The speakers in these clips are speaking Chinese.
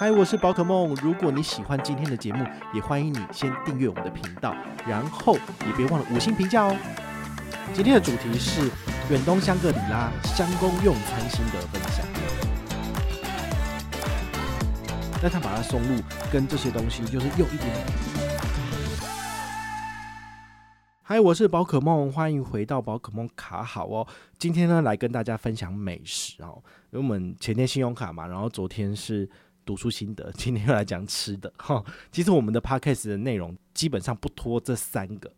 嗨，我是宝可梦。如果你喜欢今天的节目，也欢迎你先订阅我们的频道，然后也别忘了五星评价哦。今天的主题是远东香格里拉香公用餐心得分享。那他把它送入跟这些东西，就是用一点点。嗨，我是宝可梦，欢迎回到宝可梦卡好哦。今天呢，来跟大家分享美食哦。因为我们前天信用卡嘛，然后昨天是。读书心得，今天又来讲吃的哈。其实我们的 podcast 的内容基本上不脱这三个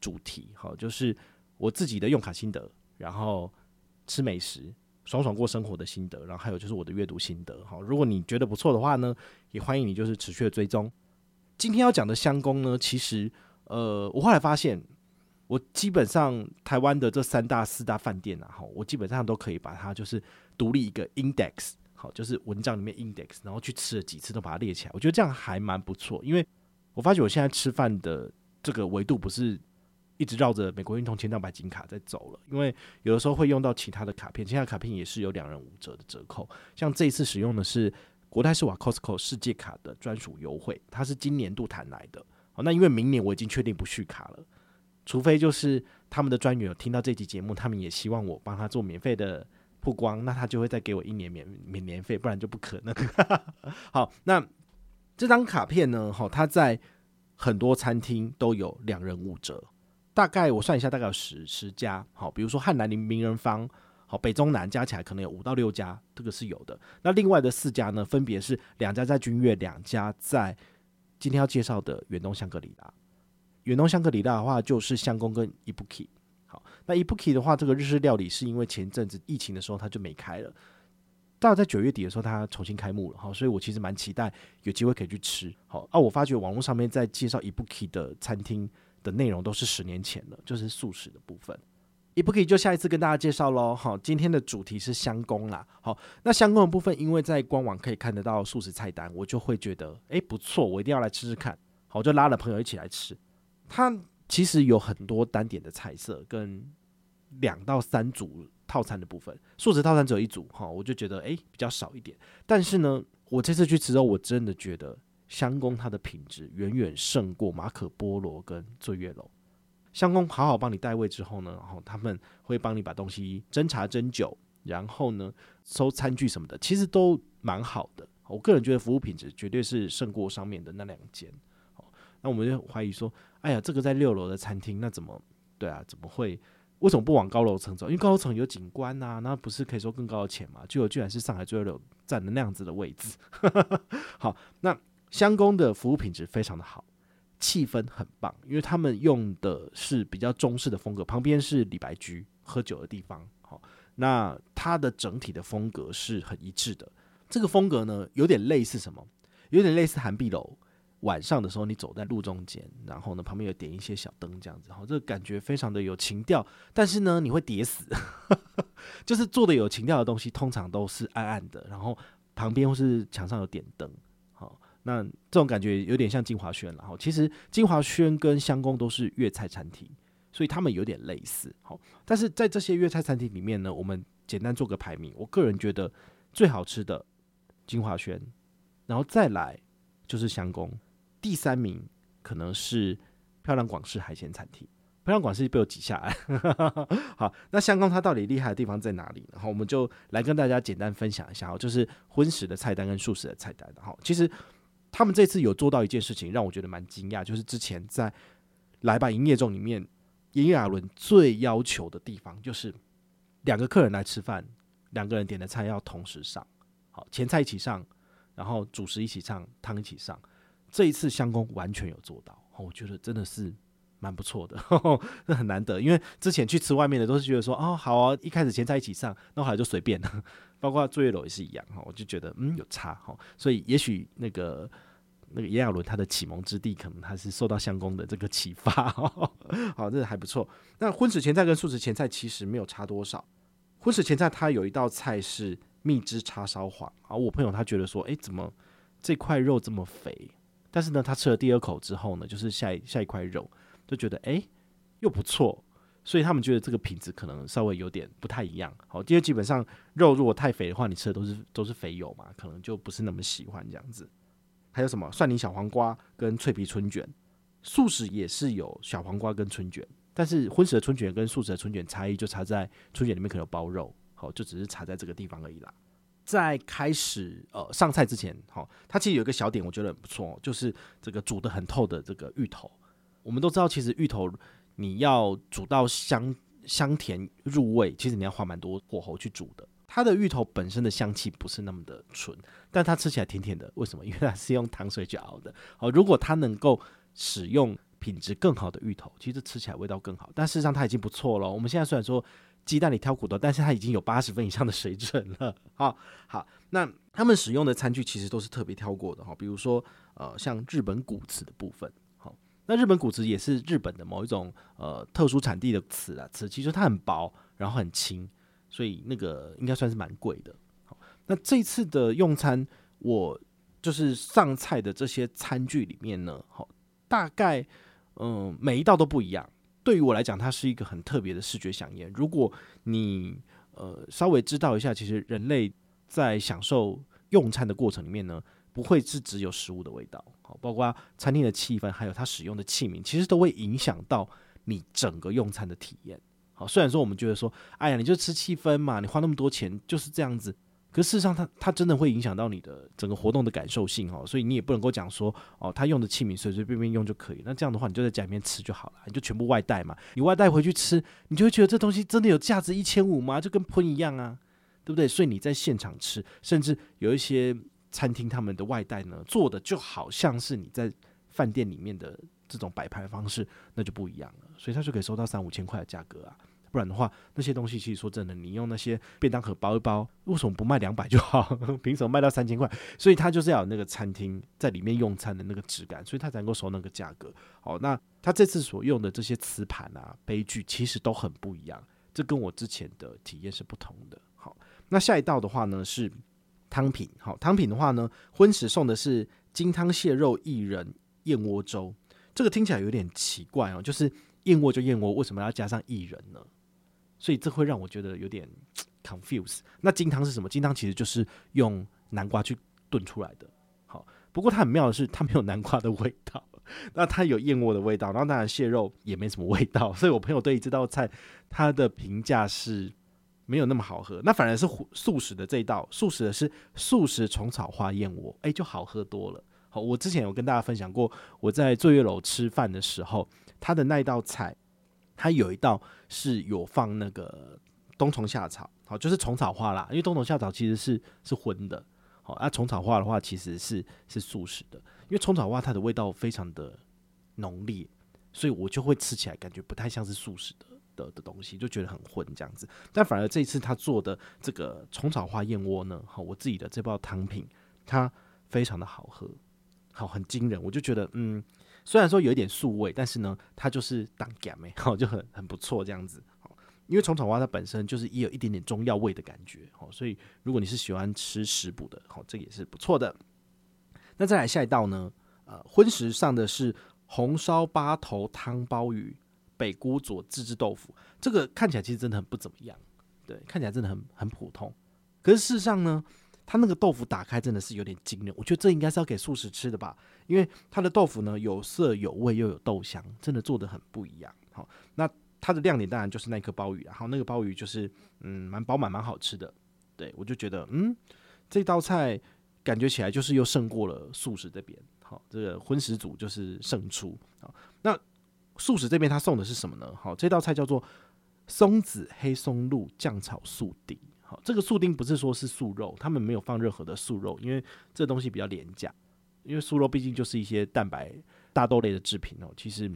主题哈，就是我自己的用卡心得，然后吃美食、爽爽过生活的心得，然后还有就是我的阅读心得哈。如果你觉得不错的话呢，也欢迎你就是持续的追踪。今天要讲的香工呢，其实呃，我后来发现，我基本上台湾的这三大四大饭店啊，哈，我基本上都可以把它就是独立一个 index。好，就是文章里面 index，然后去吃了几次都把它列起来，我觉得这样还蛮不错。因为我发觉我现在吃饭的这个维度不是一直绕着美国运通千帐白金卡在走了，因为有的时候会用到其他的卡片，其他卡片也是有两人五折的折扣。像这一次使用的是国泰世华 Costco 世界卡的专属优惠，它是今年度谈来的。好，那因为明年我已经确定不续卡了，除非就是他们的专员有听到这期节目，他们也希望我帮他做免费的。曝光，那他就会再给我一年免免年费，不然就不可能。好，那这张卡片呢？哈，它在很多餐厅都有两人五折，大概我算一下，大概有十十家。好，比如说汉南林名人坊，好，北中南加起来可能有五到六家，这个是有的。那另外的四家呢，分别是两家在君悦，两家在今天要介绍的远东香格里拉。远东香格里拉的话，就是箱公跟伊布 k，那 Ibuki 的话，这个日式料理是因为前阵子疫情的时候它就没开了，到在九月底的时候它重新开幕了，好，所以我其实蛮期待有机会可以去吃。好，啊，我发觉网络上面在介绍 Ibuki 的餐厅的内容都是十年前了，就是素食的部分。Ibuki 就下一次跟大家介绍喽。好，今天的主题是箱公啦。好，那箱公的部分，因为在官网可以看得到素食菜单，我就会觉得哎、不错，我一定要来吃吃看。好，我就拉了朋友一起来吃，他。其实有很多单点的菜色跟两到三组套餐的部分，素食套餐只有一组哈，我就觉得诶比较少一点。但是呢，我这次去吃之后，我真的觉得香公它的品质远远胜过马可波罗跟醉月楼。香公好好帮你带位之后呢，然后他们会帮你把东西斟茶斟酒，然后呢收餐具什么的，其实都蛮好的。我个人觉得服务品质绝对是胜过上面的那两间。那我们就怀疑说，哎呀，这个在六楼的餐厅，那怎么对啊？怎么会？为什么不往高楼层走？因为高层有景观呐、啊，那不是可以收更高的钱吗？结果居然是上海最二楼占的那样子的位置。好，那箱公的服务品质非常的好，气氛很棒，因为他们用的是比较中式的风格，旁边是李白居喝酒的地方。好，那它的整体的风格是很一致的。这个风格呢，有点类似什么？有点类似涵碧楼。晚上的时候，你走在路中间，然后呢，旁边有点一些小灯，这样子，好，这个感觉非常的有情调。但是呢，你会跌死，就是做的有情调的东西，通常都是暗暗的，然后旁边或是墙上有点灯，好，那这种感觉有点像金华轩，然后其实金华轩跟香宫都是粤菜餐厅，所以他们有点类似，好，但是在这些粤菜餐厅里面呢，我们简单做个排名，我个人觉得最好吃的金华轩，然后再来就是香宫。第三名可能是漂亮广式海鲜餐厅，漂亮广式被我挤下来。好，那香港它到底厉害的地方在哪里？然后我们就来跟大家简单分享一下，就是荤食的菜单跟素食的菜单。好，其实他们这次有做到一件事情，让我觉得蛮惊讶，就是之前在来吧营业中里面，炎亚纶最要求的地方，就是两个客人来吃饭，两个人点的菜要同时上，好，前菜一起上，然后主食一起上，汤一起上。这一次相公完全有做到，我觉得真的是蛮不错的，这很难得。因为之前去吃外面的都是觉得说，哦，好啊，一开始前菜一起上，那后来就随便了。包括作业楼也是一样哈，我就觉得嗯有差哈，所以也许那个那个炎亚纶他的启蒙之地，可能他是受到相公的这个启发，好，这个还不错。那荤食前菜跟素食前菜其实没有差多少，荤食前菜它有一道菜是蜜汁叉烧黄，啊，我朋友他觉得说，诶，怎么这块肉这么肥？但是呢，他吃了第二口之后呢，就是下一下一块肉就觉得诶，又不错。所以他们觉得这个品质可能稍微有点不太一样。好，因为基本上肉如果太肥的话，你吃的都是都是肥油嘛，可能就不是那么喜欢这样子。还有什么蒜泥小黄瓜跟脆皮春卷，素食也是有小黄瓜跟春卷，但是荤食的春卷跟素食的春卷差异就差在春卷里面可能有包肉，好，就只是差在这个地方而已啦。在开始呃上菜之前，好，它其实有一个小点我觉得很不错，就是这个煮得很透的这个芋头。我们都知道，其实芋头。你要煮到香香甜入味，其实你要花蛮多火候去煮的。它的芋头本身的香气不是那么的纯，但它吃起来甜甜的。为什么？因为它是用糖水去熬的。好，如果它能够使用品质更好的芋头，其实吃起来味道更好。但事实上它已经不错了。我们现在虽然说鸡蛋里挑骨头，但是它已经有八十分以上的水准了。好，好，那他们使用的餐具其实都是特别挑过的哈，比如说呃，像日本骨瓷的部分。好那日本骨瓷也是日本的某一种呃特殊产地的瓷啊，瓷其实它很薄，然后很轻，所以那个应该算是蛮贵的。好，那这次的用餐，我就是上菜的这些餐具里面呢，好，大概嗯、每一道都不一样。对于我来讲，它是一个很特别的视觉饗宴。如果你呃稍微知道一下，其实人类在享受用餐的过程里面呢。不会是只有食物的味道，好，包括餐厅的气氛，还有它使用的器皿，其实都会影响到你整个用餐的体验。好，虽然说我们觉得说，哎呀，你就吃气氛嘛，你花那么多钱就是这样子，可事实上它它真的会影响到你的整个活动的感受性哦，所以你也不能够讲说，哦，他用的器皿随随便便用就可以，那这样的话你就在家里面吃就好了，你就全部外带嘛，你外带回去吃，你就会觉得这东西真的有价值一千五吗？就跟喷一样啊，对不对？所以你在现场吃，甚至有一些。餐厅他们的外带呢，做的就好像是你在饭店里面的这种摆盘方式，那就不一样了。所以他就可以收到三五千块的价格啊，不然的话，那些东西其实说真的，你用那些便当盒包一包，为什么不卖两百就好？凭什么卖到三千块？所以他就是要有那个餐厅在里面用餐的那个质感，所以他才能够收那个价格。好，那他这次所用的这些瓷盘啊、杯具，其实都很不一样，这跟我之前的体验是不同的。好，那下一道的话呢是。汤品好，汤品的话呢，荤食送的是金汤蟹肉薏仁燕窝粥，这个听起来有点奇怪哦，就是燕窝就燕窝，为什么要加上薏仁呢？所以这会让我觉得有点 confuse。那金汤是什么？金汤其实就是用南瓜去炖出来的。好，不过它很妙的是，它没有南瓜的味道，那它有燕窝的味道，然后当然蟹肉也没什么味道，所以我朋友对于这道菜他的评价是。没有那么好喝，那反而是素食的这一道，素食的是素食虫草花燕窝，诶，就好喝多了。好，我之前有跟大家分享过，我在醉月楼吃饭的时候，他的那一道菜，它有一道是有放那个冬虫夏草，好，就是虫草花啦，因为冬虫夏草其实是是荤的，好，那虫草花的话其实是是素食的，因为虫草花它的味道非常的浓烈，所以我就会吃起来感觉不太像是素食的。的的东西就觉得很混这样子，但反而这一次他做的这个虫草花燕窝呢，好，我自己的这包汤品，它非常的好喝，好，很惊人，我就觉得嗯，虽然说有一点素味，但是呢，它就是当干哎，好，就很很不错这样子，好，因为虫草花它本身就是也有一点点中药味的感觉，好，所以如果你是喜欢吃食补的，好，这个也是不错的。那再来下一道呢，呃，荤食上的是红烧八头汤包鱼。北菇佐自制豆腐，这个看起来其实真的很不怎么样，对，看起来真的很很普通。可是事实上呢，它那个豆腐打开真的是有点惊人。我觉得这应该是要给素食吃的吧，因为它的豆腐呢有色有味又有豆香，真的做得很不一样。好，那它的亮点当然就是那颗鲍鱼，然后那个鲍鱼就是嗯蛮饱满蛮好吃的。对，我就觉得嗯这道菜感觉起来就是又胜过了素食这边。好，这个荤食组就是胜出。好，那。素食这边他送的是什么呢？好，这道菜叫做松子黑松露酱炒素丁。这个素丁不是说是素肉，他们没有放任何的素肉，因为这东西比较廉价。因为素肉毕竟就是一些蛋白大豆类的制品哦。其实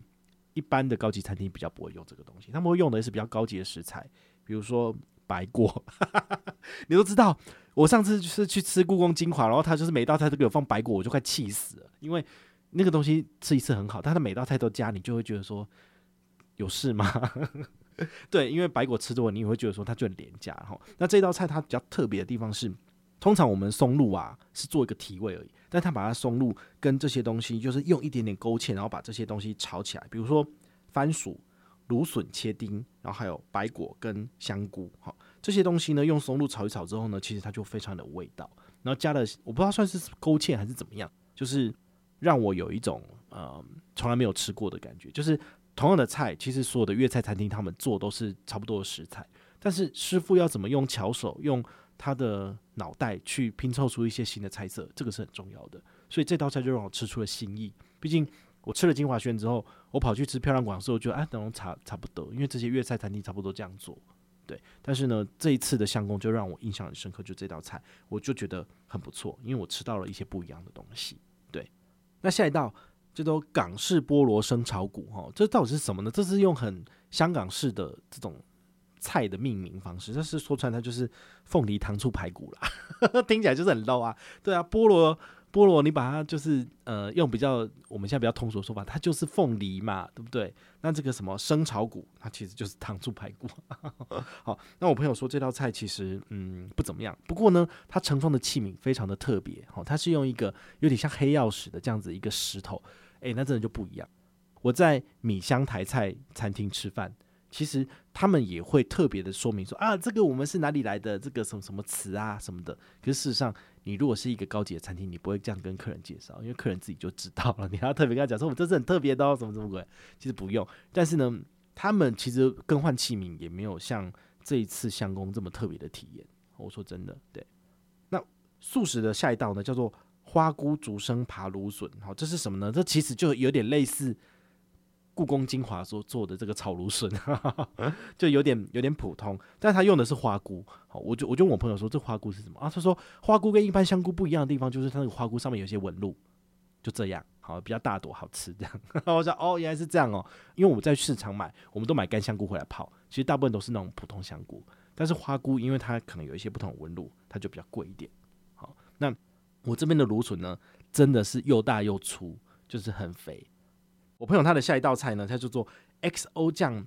一般的高级餐厅比较不会用这个东西，他们会用的是比较高级的食材，比如说白果。你都知道我上次就是去吃故宫精华，然后他就是每道菜都给我放白果，我就快气死了，因为那个东西吃一次很好，但他每道菜都加，你就会觉得说有事吗？对，因为白果吃多了，你也会觉得说它就很廉价哈。那这道菜它比较特别的地方是，通常我们松露啊是做一个提味而已，但它把它松露跟这些东西就是用一点点勾芡，然后把这些东西炒起来，比如说番薯、芦笋切丁，然后还有白果跟香菇，哈。这些东西呢，用松露炒一炒之后呢，其实它就非常的有味道。然后加了，我不知道算是勾芡还是怎么样，就是让我有一种呃从来没有吃过的感觉。就是同样的菜，其实所有的粤菜餐厅他们做都是差不多的食材，但是师傅要怎么用巧手，用他的脑袋去拼凑出一些新的菜色，这个是很重要的。所以这道菜就让我吃出了新意。毕竟我吃了金华轩之后，我跑去吃漂亮馆的时候，觉得哎，等差差不多，因为这些粤菜餐厅差不多这样做。对，但是呢，这一次的相公就让我印象很深刻，就这道菜，我就觉得很不错，因为我吃到了一些不一样的东西。对，那下一道这都港式菠萝生炒骨，哈，这到底是什么呢？这是用很香港式的这种菜的命名方式，但是说穿它就是凤梨糖醋排骨啦，听起来就是很 low 啊。对啊，菠萝。菠萝，你把它就是呃用比较我们现在比较通俗的说法，它就是凤梨嘛，对不对？那这个什么生炒骨，它其实就是糖醋排骨。好，那我朋友说这道菜其实嗯不怎么样，不过呢，它盛放的器皿非常的特别，好，它是用一个有点像黑曜石的这样子一个石头，诶，那真的就不一样。我在米香台菜餐厅吃饭。其实他们也会特别的说明说啊，这个我们是哪里来的，这个什么什么词啊什么的。可是事实上，你如果是一个高级的餐厅，你不会这样跟客人介绍，因为客人自己就知道了。你还要特别跟他讲说，我们这是很特别的哦，什么什么鬼。其实不用。但是呢，他们其实更换器皿也没有像这一次相公这么特别的体验。我说真的，对。那素食的下一道呢，叫做花菇竹笙扒芦笋。好，这是什么呢？这其实就有点类似。故宫精华所做的这个炒芦笋，就有点有点普通，但他用的是花菇。好，我就我就问我朋友说，这花菇是什么啊？他说花菇跟一般香菇不一样的地方，就是它那个花菇上面有些纹路，就这样，好，比较大朵，好吃这样。我说哦，原来是这样哦，因为我们在市场买，我们都买干香菇回来泡，其实大部分都是那种普通香菇，但是花菇因为它可能有一些不同的纹路，它就比较贵一点。好，那我这边的芦笋呢，真的是又大又粗，就是很肥。我朋友他的下一道菜呢，他就做 XO 酱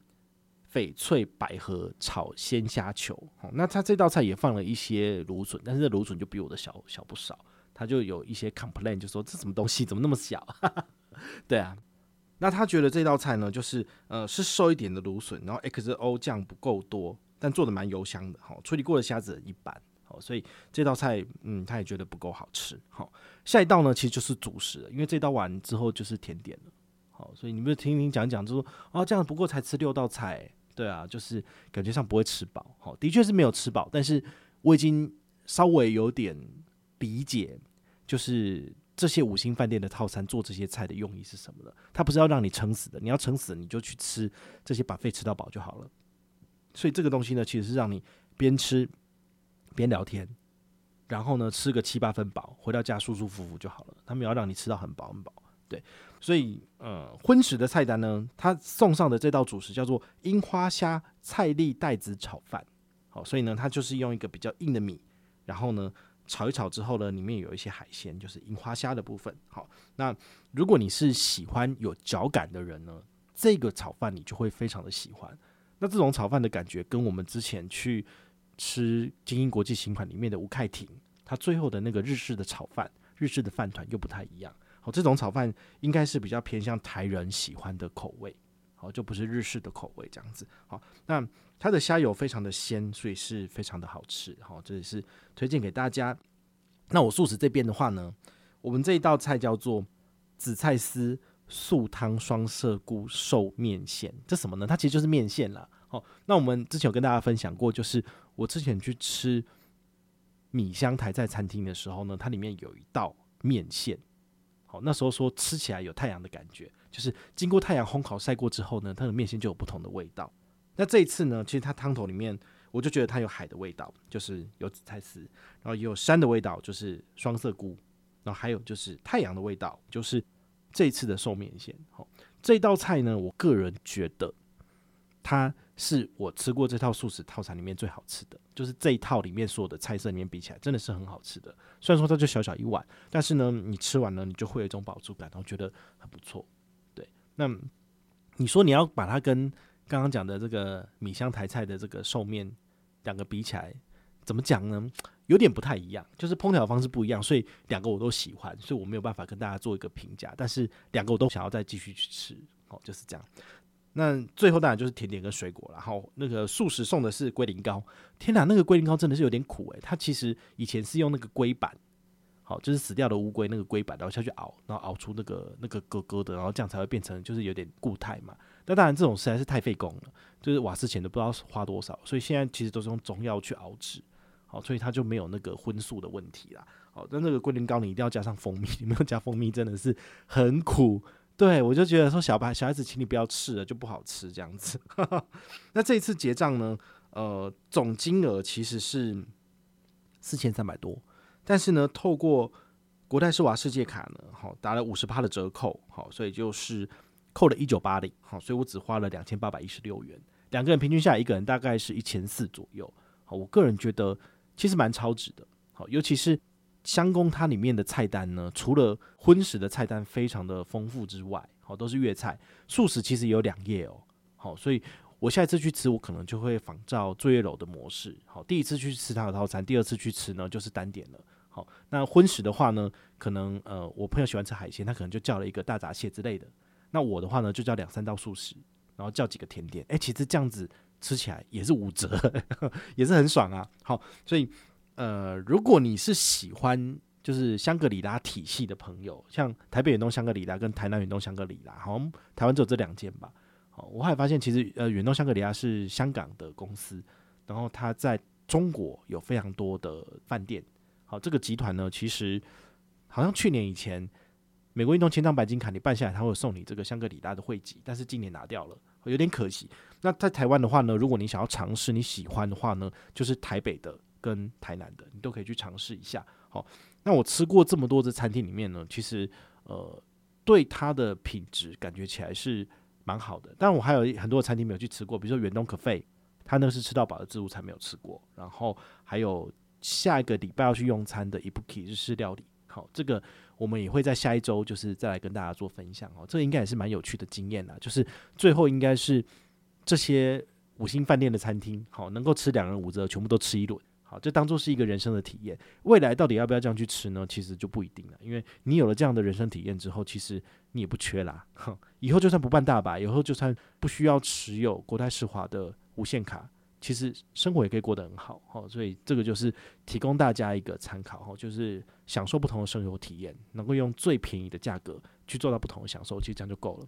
翡翠百合炒鲜虾球。哦，那他这道菜也放了一些芦笋，但是这芦笋就比我的小小不少。他就有一些 complain，就说这什么东西怎么那么小？对啊，那他觉得这道菜呢，就是呃是瘦一点的芦笋，然后 XO 酱不够多，但做的蛮油香的。好，处理过的虾子一般。好，所以这道菜嗯他也觉得不够好吃。好，下一道呢其实就是主食了，因为这道完之后就是甜点了。好，所以你们听听讲讲，就说啊，这样不过才吃六道菜，对啊，就是感觉上不会吃饱。好，的确是没有吃饱，但是我已经稍微有点理解，就是这些五星饭店的套餐做这些菜的用意是什么了。它不是要让你撑死的，你要撑死你就去吃这些 buffet 吃到饱就好了。所以这个东西呢，其实是让你边吃边聊天，然后呢吃个七八分饱，回到家舒舒服服就好了。他们要让你吃到很饱很饱。对，所以呃，荤食的菜单呢，他送上的这道主食叫做樱花虾菜粒带子炒饭。好，所以呢，它就是用一个比较硬的米，然后呢炒一炒之后呢，里面有一些海鲜，就是樱花虾的部分。好，那如果你是喜欢有嚼感的人呢，这个炒饭你就会非常的喜欢。那这种炒饭的感觉跟我们之前去吃精英国际新款里面的吴凯婷，他最后的那个日式的炒饭、日式的饭团又不太一样。好，这种炒饭应该是比较偏向台人喜欢的口味，好，就不是日式的口味这样子。好，那它的虾油非常的鲜，所以是非常的好吃。好，这也是推荐给大家。那我素食这边的话呢，我们这一道菜叫做紫菜丝素汤双色菇寿面线，这什么呢？它其实就是面线啦。好，那我们之前有跟大家分享过，就是我之前去吃米香台在餐厅的时候呢，它里面有一道面线。好，那时候说吃起来有太阳的感觉，就是经过太阳烘烤晒过之后呢，它的面线就有不同的味道。那这一次呢，其实它汤头里面，我就觉得它有海的味道，就是有紫菜丝，然后也有山的味道，就是双色菇，然后还有就是太阳的味道，就是这一次的寿面线。好，这道菜呢，我个人觉得它是我吃过这套素食套餐里面最好吃的，就是这一套里面所有的菜色里面比起来，真的是很好吃的。虽然说它就小小一碗，但是呢，你吃完了你就会有一种饱足感，然后觉得很不错。对，那你说你要把它跟刚刚讲的这个米香台菜的这个寿面两个比起来，怎么讲呢？有点不太一样，就是烹调方式不一样，所以两个我都喜欢，所以我没有办法跟大家做一个评价。但是两个我都想要再继续去吃，哦，就是这样。那最后当然就是甜点跟水果，然后那个素食送的是龟苓膏。天哪，那个龟苓膏真的是有点苦诶、它其实以前是用那个龟板，好，就是死掉的乌龟那个龟板，然后下去熬，然后熬出那个那个咯咯的，然后这样才会变成就是有点固态嘛。那当然这种实在是太费工了，就是瓦斯钱都不知道花多少，所以现在其实都是用中药去熬制。好，所以它就没有那个荤素的问题啦。好，但那个龟苓膏你一定要加上蜂蜜，你没有加蜂蜜真的是很苦。对我就觉得说小白小孩子，请你不要吃了，就不好吃这样子。那这一次结账呢，呃，总金额其实是四千三百多，但是呢，透过国泰世华世界卡呢，好打了五十趴的折扣，好，所以就是扣了一九八零，好，所以我只花了两千八百一十六元，两个人平均下来，一个人大概是一千四左右。好，我个人觉得。其实蛮超值的，好，尤其是香宫它里面的菜单呢，除了荤食的菜单非常的丰富之外，好，都是粤菜，素食其实也有两页哦，好，所以我下一次去吃，我可能就会仿照醉月楼的模式，好，第一次去吃它的套餐，第二次去吃呢就是单点了，好，那荤食的话呢，可能呃我朋友喜欢吃海鲜，他可能就叫了一个大闸蟹之类的，那我的话呢就叫两三道素食，然后叫几个甜点，诶，其实这样子。吃起来也是五折，也是很爽啊。好，所以呃，如果你是喜欢就是香格里拉体系的朋友，像台北远东香格里拉跟台南远东香格里拉，好像台湾只有这两间吧。好，我还发现其实呃远东香格里拉是香港的公司，然后它在中国有非常多的饭店。好，这个集团呢，其实好像去年以前美国运动千张白金卡你办下来，他会送你这个香格里拉的会籍，但是今年拿掉了。有点可惜。那在台湾的话呢，如果你想要尝试你喜欢的话呢，就是台北的跟台南的，你都可以去尝试一下。好，那我吃过这么多的餐厅里面呢，其实呃，对它的品质感觉起来是蛮好的。但我还有很多的餐厅没有去吃过，比如说远东可费，他那是吃到饱的自助餐没有吃过。然后还有下一个礼拜要去用餐的 Ibuki 日式料理。好，这个我们也会在下一周，就是再来跟大家做分享哦。这个应该也是蛮有趣的经验啦，就是最后应该是这些五星饭店的餐厅，好，能够吃两人五折，全部都吃一轮，好，这当做是一个人生的体验。未来到底要不要这样去吃呢？其实就不一定了，因为你有了这样的人生体验之后，其实你也不缺啦。以后就算不办大白，以后就算不需要持有国泰世华的无限卡。其实生活也可以过得很好，好，所以这个就是提供大家一个参考，哈，就是享受不同的生活体验，能够用最便宜的价格去做到不同的享受，其实这样就够了。